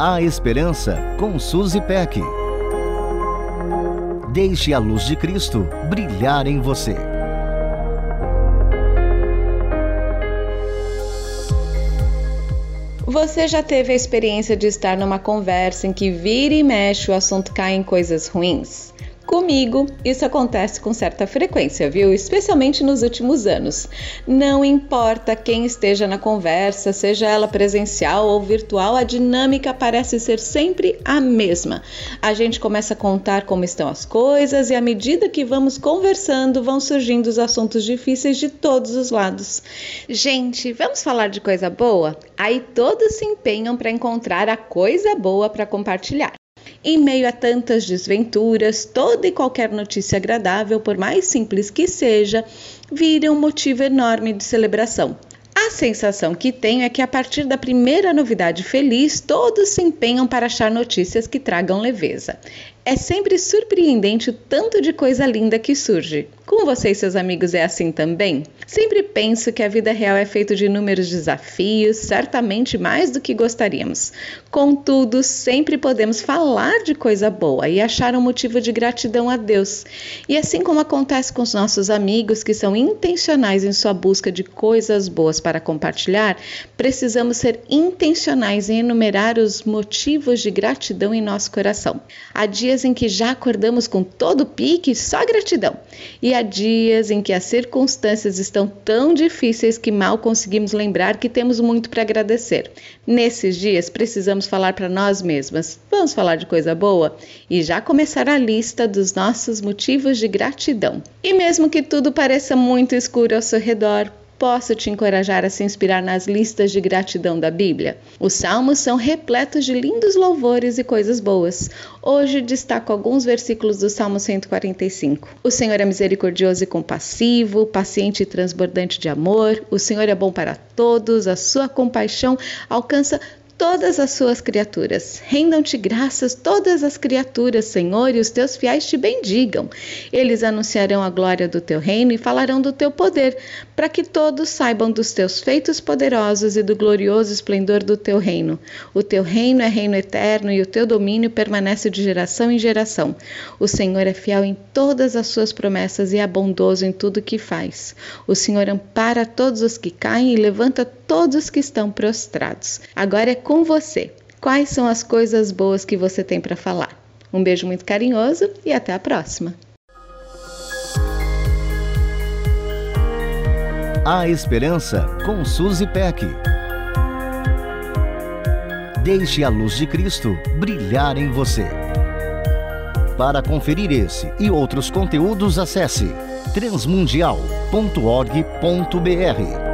A Esperança com Suzy Peck. Deixe a luz de Cristo brilhar em você. Você já teve a experiência de estar numa conversa em que vira e mexe o assunto cai em coisas ruins? Comigo, isso acontece com certa frequência, viu? Especialmente nos últimos anos. Não importa quem esteja na conversa, seja ela presencial ou virtual, a dinâmica parece ser sempre a mesma. A gente começa a contar como estão as coisas e à medida que vamos conversando, vão surgindo os assuntos difíceis de todos os lados. Gente, vamos falar de coisa boa? Aí todos se empenham para encontrar a coisa boa para compartilhar. Em meio a tantas desventuras, toda e qualquer notícia agradável, por mais simples que seja, vira um motivo enorme de celebração. A sensação que tenho é que a partir da primeira novidade feliz, todos se empenham para achar notícias que tragam leveza. É sempre surpreendente o tanto de coisa linda que surge. Com você e seus amigos é assim também? Sempre penso que a vida real é feita de inúmeros desafios, certamente mais do que gostaríamos. Contudo, sempre podemos falar de coisa boa e achar um motivo de gratidão a Deus. E assim como acontece com os nossos amigos que são intencionais em sua busca de coisas boas para compartilhar, precisamos ser intencionais em enumerar os motivos de gratidão em nosso coração. Há dias dias em que já acordamos com todo o pique, só gratidão. E há dias em que as circunstâncias estão tão difíceis que mal conseguimos lembrar que temos muito para agradecer. Nesses dias, precisamos falar para nós mesmas: vamos falar de coisa boa? E já começar a lista dos nossos motivos de gratidão. E mesmo que tudo pareça muito escuro ao seu redor, posso te encorajar a se inspirar nas listas de gratidão da Bíblia. Os salmos são repletos de lindos louvores e coisas boas. Hoje destaco alguns versículos do Salmo 145. O Senhor é misericordioso e compassivo, paciente e transbordante de amor. O Senhor é bom para todos, a sua compaixão alcança todas as suas criaturas. Rendam-te graças todas as criaturas, Senhor, e os teus fiéis te bendigam. Eles anunciarão a glória do teu reino e falarão do teu poder, para que todos saibam dos teus feitos poderosos e do glorioso esplendor do teu reino. O teu reino é reino eterno e o teu domínio permanece de geração em geração. O Senhor é fiel em todas as suas promessas e é bondoso em tudo que faz. O Senhor ampara todos os que caem e levanta todos os que estão prostrados. Agora é com você. Quais são as coisas boas que você tem para falar? Um beijo muito carinhoso e até a próxima. A Esperança com Suzy Peck. Deixe a luz de Cristo brilhar em você. Para conferir esse e outros conteúdos, acesse transmundial.org.br.